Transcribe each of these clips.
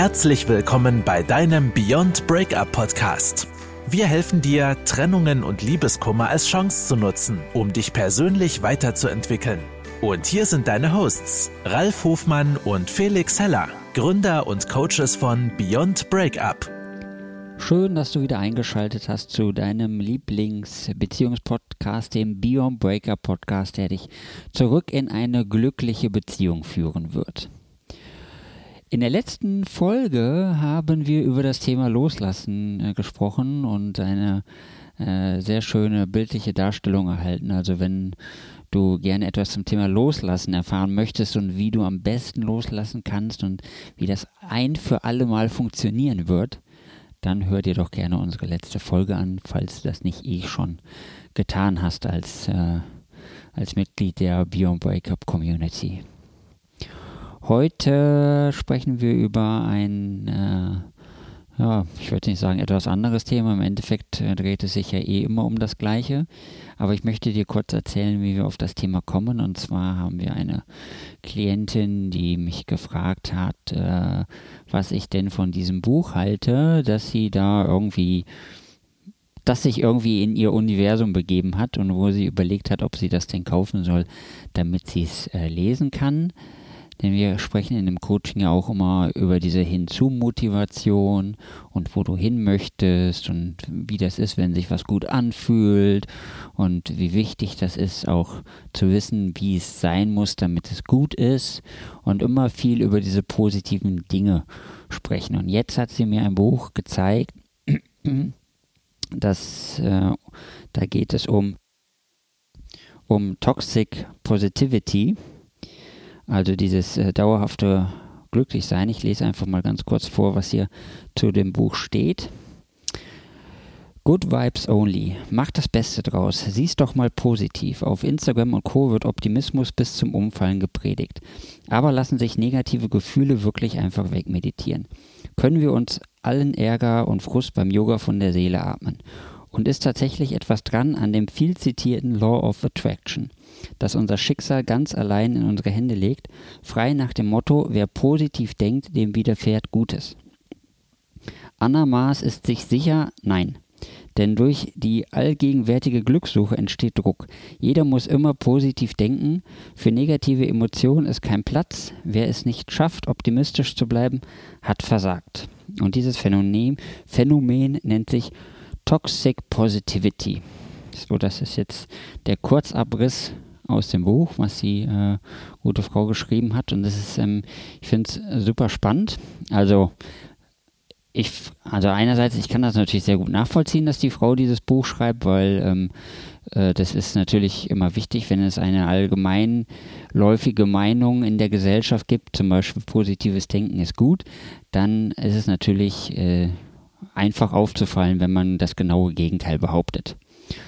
Herzlich willkommen bei deinem Beyond Breakup Podcast. Wir helfen dir, Trennungen und Liebeskummer als Chance zu nutzen, um dich persönlich weiterzuentwickeln. Und hier sind deine Hosts, Ralf Hofmann und Felix Heller, Gründer und Coaches von Beyond Breakup. Schön, dass du wieder eingeschaltet hast zu deinem Lieblingsbeziehungspodcast, dem Beyond Breakup Podcast, der dich zurück in eine glückliche Beziehung führen wird. In der letzten Folge haben wir über das Thema Loslassen äh, gesprochen und eine äh, sehr schöne bildliche Darstellung erhalten. Also wenn du gerne etwas zum Thema Loslassen erfahren möchtest und wie du am besten loslassen kannst und wie das ein für alle Mal funktionieren wird, dann hör dir doch gerne unsere letzte Folge an, falls du das nicht eh schon getan hast als, äh, als Mitglied der Beyond Breakup Community. Heute sprechen wir über ein, äh, ja, ich würde nicht sagen etwas anderes Thema. Im Endeffekt äh, dreht es sich ja eh immer um das Gleiche. Aber ich möchte dir kurz erzählen, wie wir auf das Thema kommen. Und zwar haben wir eine Klientin, die mich gefragt hat, äh, was ich denn von diesem Buch halte, dass sie da irgendwie das sich irgendwie in ihr Universum begeben hat und wo sie überlegt hat, ob sie das denn kaufen soll, damit sie es äh, lesen kann. Denn wir sprechen in dem Coaching ja auch immer über diese Hinzu-Motivation und wo du hin möchtest und wie das ist, wenn sich was gut anfühlt und wie wichtig das ist, auch zu wissen, wie es sein muss, damit es gut ist und immer viel über diese positiven Dinge sprechen. Und jetzt hat sie mir ein Buch gezeigt, das, äh, da geht es um, um Toxic Positivity also dieses äh, dauerhafte Glücklichsein. Ich lese einfach mal ganz kurz vor, was hier zu dem Buch steht. Good Vibes Only. Mach das Beste draus. Sieh's doch mal positiv. Auf Instagram und Co. wird Optimismus bis zum Umfallen gepredigt. Aber lassen sich negative Gefühle wirklich einfach wegmeditieren. Können wir uns allen Ärger und Frust beim Yoga von der Seele atmen. Und ist tatsächlich etwas dran an dem viel zitierten Law of Attraction das unser Schicksal ganz allein in unsere Hände legt, frei nach dem Motto, wer positiv denkt, dem widerfährt Gutes. Anna Maas ist sich sicher, nein. Denn durch die allgegenwärtige Glückssuche entsteht Druck. Jeder muss immer positiv denken. Für negative Emotionen ist kein Platz. Wer es nicht schafft, optimistisch zu bleiben, hat versagt. Und dieses Phänomen, Phänomen nennt sich Toxic Positivity. So, das ist jetzt der Kurzabriss aus dem Buch, was die äh, gute Frau geschrieben hat. Und das ist, ähm, ich finde es super spannend. Also ich, also einerseits, ich kann das natürlich sehr gut nachvollziehen, dass die Frau dieses Buch schreibt, weil ähm, äh, das ist natürlich immer wichtig, wenn es eine allgemeinläufige Meinung in der Gesellschaft gibt, zum Beispiel positives Denken ist gut, dann ist es natürlich äh, einfach aufzufallen, wenn man das genaue Gegenteil behauptet.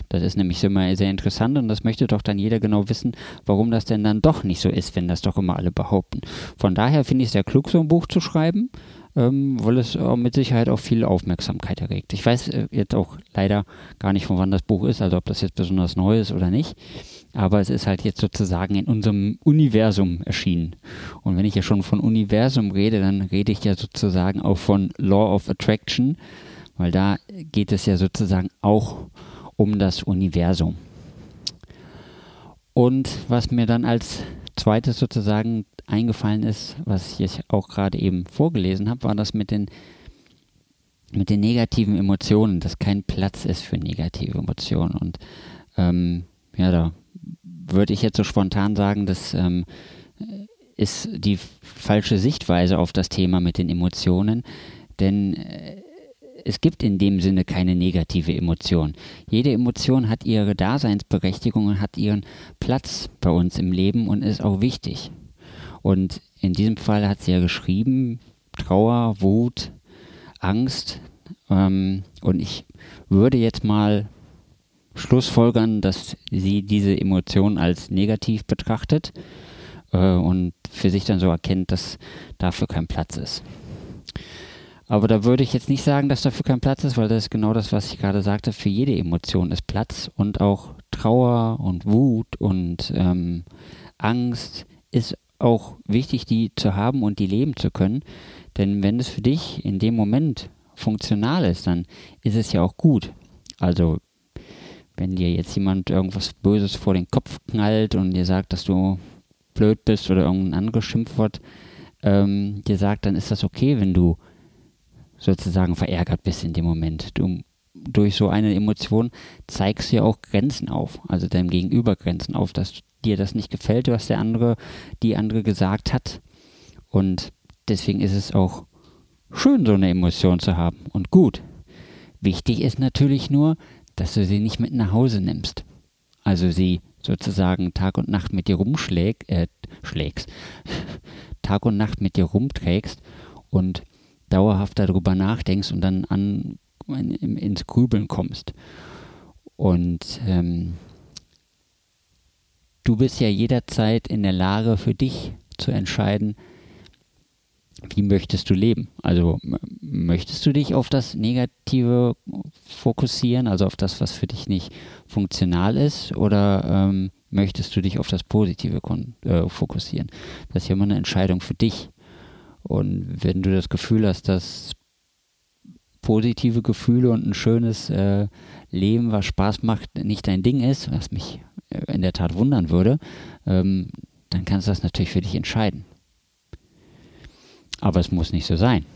Das ist nämlich immer sehr interessant und das möchte doch dann jeder genau wissen, warum das denn dann doch nicht so ist, wenn das doch immer alle behaupten. Von daher finde ich es sehr klug, so ein Buch zu schreiben, ähm, weil es äh, mit Sicherheit auch viel Aufmerksamkeit erregt. Ich weiß äh, jetzt auch leider gar nicht, von wann das Buch ist, also ob das jetzt besonders neu ist oder nicht. Aber es ist halt jetzt sozusagen in unserem Universum erschienen. Und wenn ich ja schon von Universum rede, dann rede ich ja sozusagen auch von Law of Attraction, weil da geht es ja sozusagen auch um das Universum. Und was mir dann als zweites sozusagen eingefallen ist, was ich auch gerade eben vorgelesen habe, war das mit den, mit den negativen Emotionen, dass kein Platz ist für negative Emotionen. Und ähm, ja, da würde ich jetzt so spontan sagen, das ähm, ist die falsche Sichtweise auf das Thema mit den Emotionen. Denn äh, es gibt in dem Sinne keine negative Emotion. Jede Emotion hat ihre Daseinsberechtigung und hat ihren Platz bei uns im Leben und ist auch wichtig. Und in diesem Fall hat sie ja geschrieben, Trauer, Wut, Angst. Ähm, und ich würde jetzt mal schlussfolgern, dass sie diese Emotion als negativ betrachtet äh, und für sich dann so erkennt, dass dafür kein Platz ist. Aber da würde ich jetzt nicht sagen, dass dafür kein Platz ist, weil das ist genau das, was ich gerade sagte. Für jede Emotion ist Platz und auch Trauer und Wut und ähm, Angst ist auch wichtig, die zu haben und die leben zu können. Denn wenn es für dich in dem Moment funktional ist, dann ist es ja auch gut. Also wenn dir jetzt jemand irgendwas Böses vor den Kopf knallt und dir sagt, dass du blöd bist oder irgendein anderes Schimpfwort ähm, dir sagt, dann ist das okay, wenn du sozusagen verärgert bist in dem Moment. Du durch so eine Emotion zeigst du ja auch Grenzen auf, also deinem Gegenüber Grenzen auf, dass dir das nicht gefällt, was der andere, die andere gesagt hat. Und deswegen ist es auch schön, so eine Emotion zu haben und gut. Wichtig ist natürlich nur, dass du sie nicht mit nach Hause nimmst. Also sie sozusagen Tag und Nacht mit dir rumschlägst, äh, Tag und Nacht mit dir rumträgst und dauerhaft darüber nachdenkst und dann an, in, ins Grübeln kommst. Und ähm, du bist ja jederzeit in der Lage für dich zu entscheiden, wie möchtest du leben? Also möchtest du dich auf das Negative fokussieren, also auf das, was für dich nicht funktional ist, oder ähm, möchtest du dich auf das Positive äh, fokussieren? Das ist ja immer eine Entscheidung für dich. Und wenn du das Gefühl hast, dass positive Gefühle und ein schönes äh, Leben, was Spaß macht, nicht dein Ding ist, was mich äh, in der Tat wundern würde, ähm, dann kannst du das natürlich für dich entscheiden. Aber es muss nicht so sein.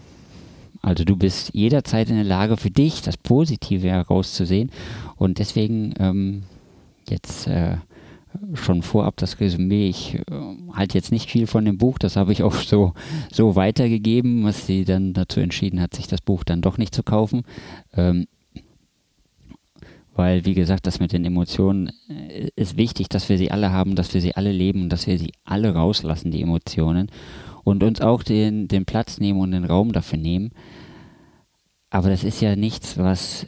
Also du bist jederzeit in der Lage für dich das Positive herauszusehen und deswegen ähm, jetzt äh, schon vorab das Resümee. Ich äh, halte jetzt nicht viel von dem Buch, das habe ich auch so, so weitergegeben, was sie dann dazu entschieden hat, sich das Buch dann doch nicht zu kaufen. Ähm, weil, wie gesagt, das mit den Emotionen äh, ist wichtig, dass wir sie alle haben, dass wir sie alle leben, dass wir sie alle rauslassen, die Emotionen und uns auch den, den Platz nehmen und den Raum dafür nehmen. Aber das ist ja nichts, was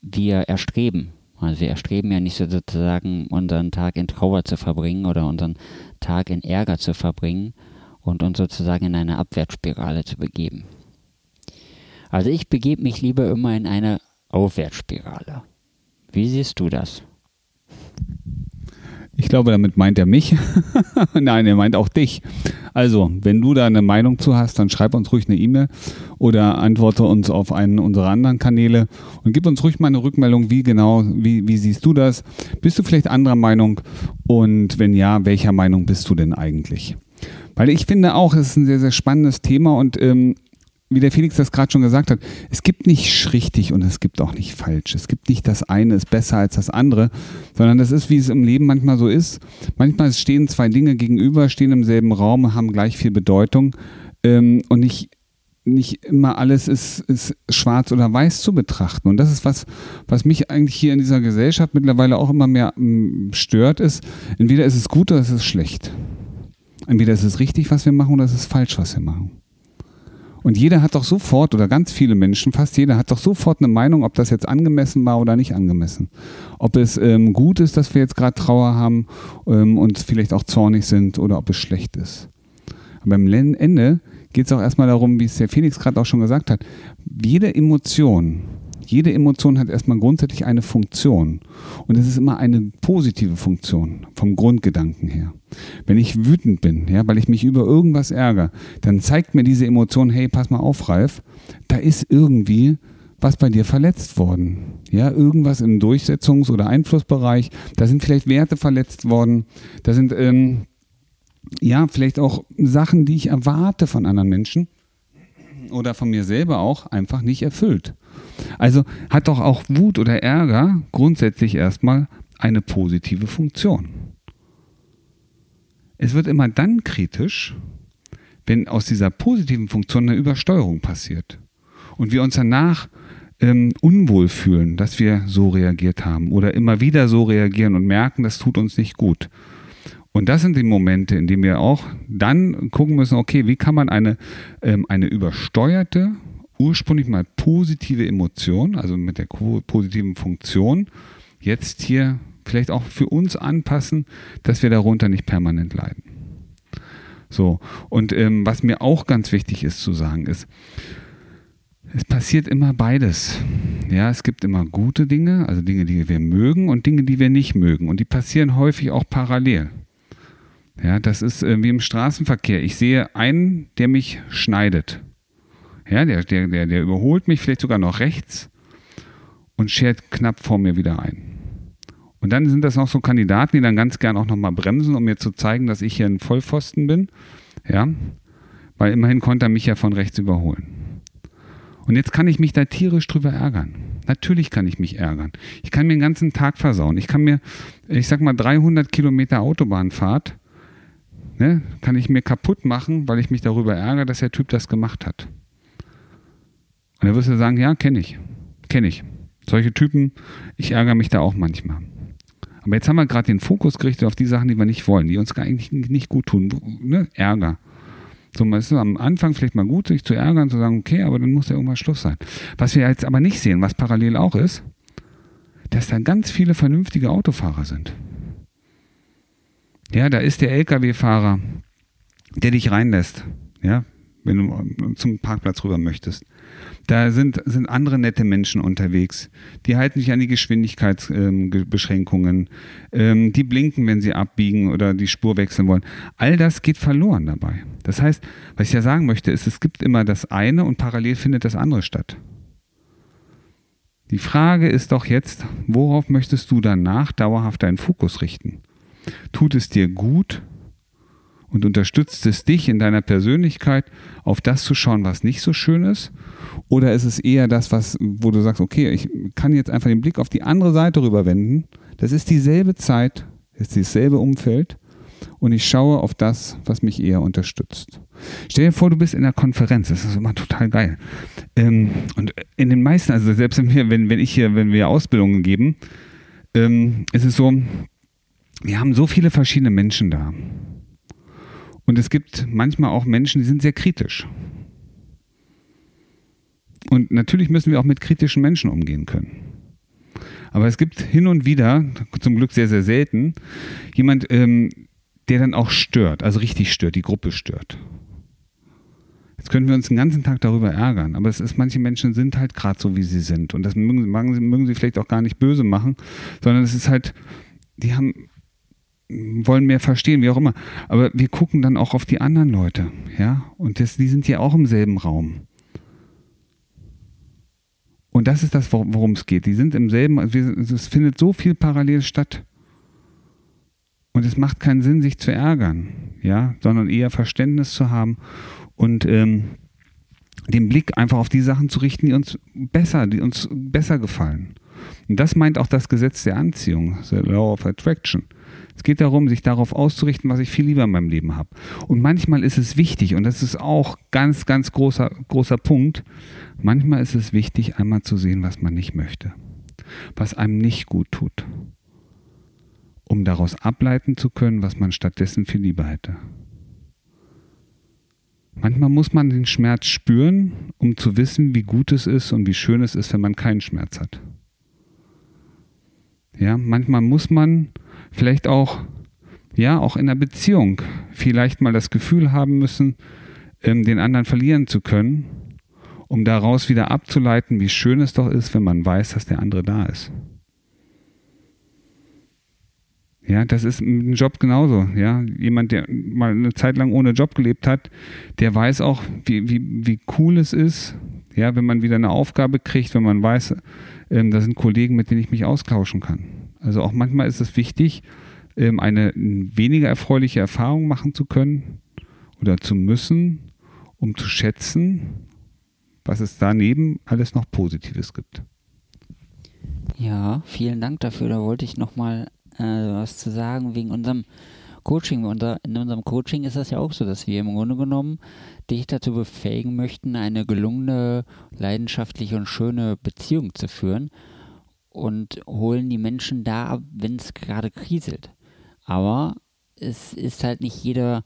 wir erstreben. Also wir erstreben ja nicht sozusagen unseren Tag in Trauer zu verbringen oder unseren Tag in Ärger zu verbringen und uns sozusagen in eine Abwärtsspirale zu begeben. Also ich begebe mich lieber immer in eine Aufwärtsspirale. Wie siehst du das? Ich glaube, damit meint er mich. Nein, er meint auch dich. Also, wenn du da eine Meinung zu hast, dann schreib uns ruhig eine E-Mail oder antworte uns auf einen unserer anderen Kanäle und gib uns ruhig mal eine Rückmeldung, wie genau, wie, wie siehst du das? Bist du vielleicht anderer Meinung? Und wenn ja, welcher Meinung bist du denn eigentlich? Weil ich finde auch, es ist ein sehr, sehr spannendes Thema und ähm, wie der Felix das gerade schon gesagt hat, es gibt nicht richtig und es gibt auch nicht falsch. Es gibt nicht das eine ist besser als das andere, sondern das ist, wie es im Leben manchmal so ist. Manchmal stehen zwei Dinge gegenüber, stehen im selben Raum, haben gleich viel Bedeutung ähm, und nicht nicht immer alles ist, ist schwarz oder weiß zu betrachten. Und das ist was, was mich eigentlich hier in dieser Gesellschaft mittlerweile auch immer mehr mm, stört, ist, entweder ist es gut oder ist es ist schlecht. Entweder ist es richtig, was wir machen, oder ist es falsch, was wir machen. Und jeder hat doch sofort, oder ganz viele Menschen, fast jeder hat doch sofort eine Meinung, ob das jetzt angemessen war oder nicht angemessen. Ob es ähm, gut ist, dass wir jetzt gerade Trauer haben ähm, und vielleicht auch zornig sind oder ob es schlecht ist. Aber am Ende geht es auch erstmal darum, wie es der Felix gerade auch schon gesagt hat, jede Emotion, jede Emotion hat erstmal grundsätzlich eine Funktion. Und es ist immer eine positive Funktion vom Grundgedanken her. Wenn ich wütend bin, ja, weil ich mich über irgendwas ärgere, dann zeigt mir diese Emotion, hey, pass mal auf, Ralf, da ist irgendwie was bei dir verletzt worden. Ja, irgendwas im Durchsetzungs- oder Einflussbereich. Da sind vielleicht Werte verletzt worden. Da sind, ähm, ja, vielleicht auch Sachen, die ich erwarte von anderen Menschen oder von mir selber auch einfach nicht erfüllt. Also hat doch auch Wut oder Ärger grundsätzlich erstmal eine positive Funktion. Es wird immer dann kritisch, wenn aus dieser positiven Funktion eine Übersteuerung passiert und wir uns danach ähm, unwohl fühlen, dass wir so reagiert haben oder immer wieder so reagieren und merken, das tut uns nicht gut. Und das sind die Momente, in denen wir auch dann gucken müssen, okay, wie kann man eine, ähm, eine übersteuerte ursprünglich mal positive Emotion, also mit der positiven Funktion, jetzt hier vielleicht auch für uns anpassen, dass wir darunter nicht permanent leiden. So, und ähm, was mir auch ganz wichtig ist zu sagen, ist, es passiert immer beides. Ja, es gibt immer gute Dinge, also Dinge, die wir mögen und Dinge, die wir nicht mögen. Und die passieren häufig auch parallel. Ja, das ist äh, wie im Straßenverkehr. Ich sehe einen, der mich schneidet. Ja, der, der, der, der überholt mich vielleicht sogar noch rechts und schert knapp vor mir wieder ein. Und dann sind das noch so Kandidaten, die dann ganz gern auch nochmal bremsen, um mir zu zeigen, dass ich hier ein Vollpfosten bin. Ja, weil immerhin konnte er mich ja von rechts überholen. Und jetzt kann ich mich da tierisch drüber ärgern. Natürlich kann ich mich ärgern. Ich kann mir den ganzen Tag versauen. Ich kann mir, ich sag mal, 300 Kilometer Autobahnfahrt, ne, kann ich mir kaputt machen, weil ich mich darüber ärgere, dass der Typ das gemacht hat. Und er würde sagen, ja, kenne ich. Kenne ich. Solche Typen, ich ärgere mich da auch manchmal. Aber jetzt haben wir gerade den Fokus gerichtet auf die Sachen, die wir nicht wollen, die uns eigentlich nicht gut tun. Ne? Ärger. So, es ist am Anfang vielleicht mal gut, sich zu ärgern, zu sagen, okay, aber dann muss ja irgendwann Schluss sein. Was wir jetzt aber nicht sehen, was parallel auch ist, dass da ganz viele vernünftige Autofahrer sind. Ja, da ist der Lkw-Fahrer, der dich reinlässt, ja, wenn du zum Parkplatz rüber möchtest. Da sind, sind andere nette Menschen unterwegs. Die halten sich an die Geschwindigkeitsbeschränkungen. Ähm, die blinken, wenn sie abbiegen oder die Spur wechseln wollen. All das geht verloren dabei. Das heißt, was ich ja sagen möchte, ist, es gibt immer das eine und parallel findet das andere statt. Die Frage ist doch jetzt, worauf möchtest du danach dauerhaft deinen Fokus richten? Tut es dir gut, und unterstützt es dich in deiner Persönlichkeit, auf das zu schauen, was nicht so schön ist? Oder ist es eher das, was, wo du sagst, okay, ich kann jetzt einfach den Blick auf die andere Seite rüberwenden. Das ist dieselbe Zeit, ist dasselbe Umfeld und ich schaue auf das, was mich eher unterstützt. Stell dir vor, du bist in einer Konferenz, das ist immer total geil. Ähm, und in den meisten, also selbst wenn, wenn, wenn ich hier, wenn wir Ausbildungen geben, ähm, ist es so, wir haben so viele verschiedene Menschen da. Und es gibt manchmal auch Menschen, die sind sehr kritisch. Und natürlich müssen wir auch mit kritischen Menschen umgehen können. Aber es gibt hin und wieder, zum Glück sehr, sehr selten, jemand, ähm, der dann auch stört, also richtig stört, die Gruppe stört. Jetzt können wir uns den ganzen Tag darüber ärgern, aber es ist, manche Menschen sind halt gerade so, wie sie sind. Und das mögen, mögen, sie, mögen sie vielleicht auch gar nicht böse machen, sondern es ist halt, die haben wollen mehr verstehen, wie auch immer. Aber wir gucken dann auch auf die anderen Leute, ja. Und das, die sind ja auch im selben Raum. Und das ist das, worum es geht. Die sind im selben, also es findet so viel parallel statt. Und es macht keinen Sinn, sich zu ärgern, ja, sondern eher Verständnis zu haben und ähm, den Blick einfach auf die Sachen zu richten, die uns besser, die uns besser gefallen. Und das meint auch das Gesetz der Anziehung, the Law of Attraction. Es geht darum, sich darauf auszurichten, was ich viel lieber in meinem Leben habe. Und manchmal ist es wichtig, und das ist auch ganz, ganz großer, großer Punkt, manchmal ist es wichtig, einmal zu sehen, was man nicht möchte, was einem nicht gut tut, um daraus ableiten zu können, was man stattdessen viel lieber hätte. Manchmal muss man den Schmerz spüren, um zu wissen, wie gut es ist und wie schön es ist, wenn man keinen Schmerz hat. Ja, manchmal muss man vielleicht auch, ja, auch in der Beziehung vielleicht mal das Gefühl haben müssen, ähm, den anderen verlieren zu können, um daraus wieder abzuleiten, wie schön es doch ist, wenn man weiß, dass der andere da ist. Ja, das ist ein Job genauso. Ja, jemand, der mal eine Zeit lang ohne Job gelebt hat, der weiß auch, wie, wie, wie cool es ist, ja, wenn man wieder eine Aufgabe kriegt, wenn man weiß, ähm, da sind Kollegen, mit denen ich mich austauschen kann. Also auch manchmal ist es wichtig, ähm, eine weniger erfreuliche Erfahrung machen zu können oder zu müssen, um zu schätzen, was es daneben alles noch Positives gibt. Ja, vielen Dank dafür. Da wollte ich nochmal äh, was zu sagen wegen unserem Coaching. In unserem Coaching ist das ja auch so, dass wir im Grunde genommen dich dazu befähigen möchten, eine gelungene, leidenschaftliche und schöne Beziehung zu führen und holen die Menschen da wenn es gerade kriselt. Aber es ist halt nicht jeder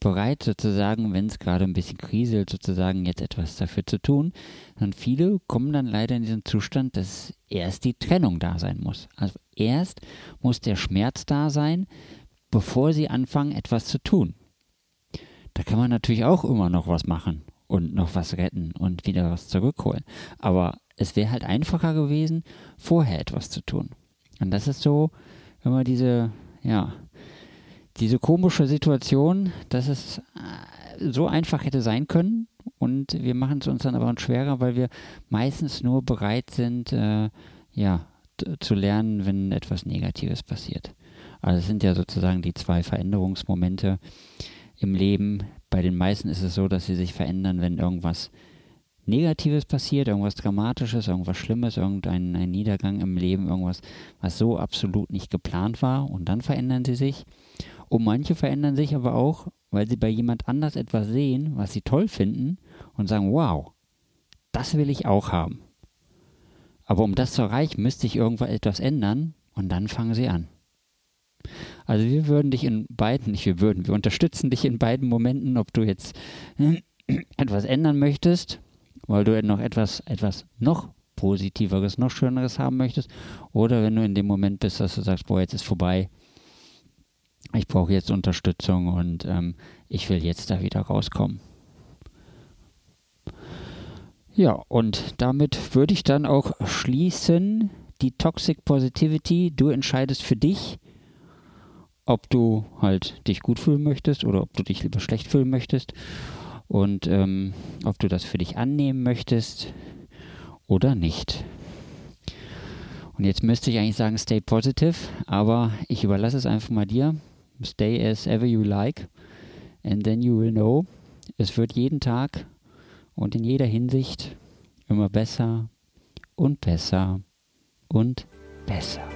bereit, sozusagen, wenn es gerade ein bisschen kriselt, sozusagen jetzt etwas dafür zu tun. Und viele kommen dann leider in diesen Zustand, dass erst die Trennung da sein muss. Also erst muss der Schmerz da sein, bevor sie anfangen, etwas zu tun. Da kann man natürlich auch immer noch was machen und noch was retten und wieder was zurückholen. Aber es wäre halt einfacher gewesen, vorher etwas zu tun. Und das ist so, wenn man diese, ja, diese komische Situation, dass es äh, so einfach hätte sein können und wir machen es uns dann aber schwerer, weil wir meistens nur bereit sind, äh, ja, zu lernen, wenn etwas Negatives passiert. Also es sind ja sozusagen die zwei Veränderungsmomente im Leben. Bei den meisten ist es so, dass sie sich verändern, wenn irgendwas Negatives passiert, irgendwas Dramatisches, irgendwas Schlimmes, irgendein ein Niedergang im Leben, irgendwas, was so absolut nicht geplant war und dann verändern sie sich. Und manche verändern sich aber auch, weil sie bei jemand anders etwas sehen, was sie toll finden und sagen, wow, das will ich auch haben. Aber um das zu erreichen, müsste ich irgendwo etwas ändern und dann fangen sie an. Also wir würden dich in beiden, nicht wir würden, wir unterstützen dich in beiden Momenten, ob du jetzt etwas ändern möchtest weil du noch etwas, etwas noch Positiveres, noch Schöneres haben möchtest. Oder wenn du in dem Moment bist, dass du sagst, boah, jetzt ist vorbei, ich brauche jetzt Unterstützung und ähm, ich will jetzt da wieder rauskommen. Ja, und damit würde ich dann auch schließen, die Toxic Positivity, du entscheidest für dich, ob du halt dich gut fühlen möchtest oder ob du dich lieber schlecht fühlen möchtest und ähm, ob du das für dich annehmen möchtest oder nicht. Und jetzt müsste ich eigentlich sagen, stay positive, aber ich überlasse es einfach mal dir. Stay as ever you like and then you will know. Es wird jeden Tag und in jeder Hinsicht immer besser und besser und besser.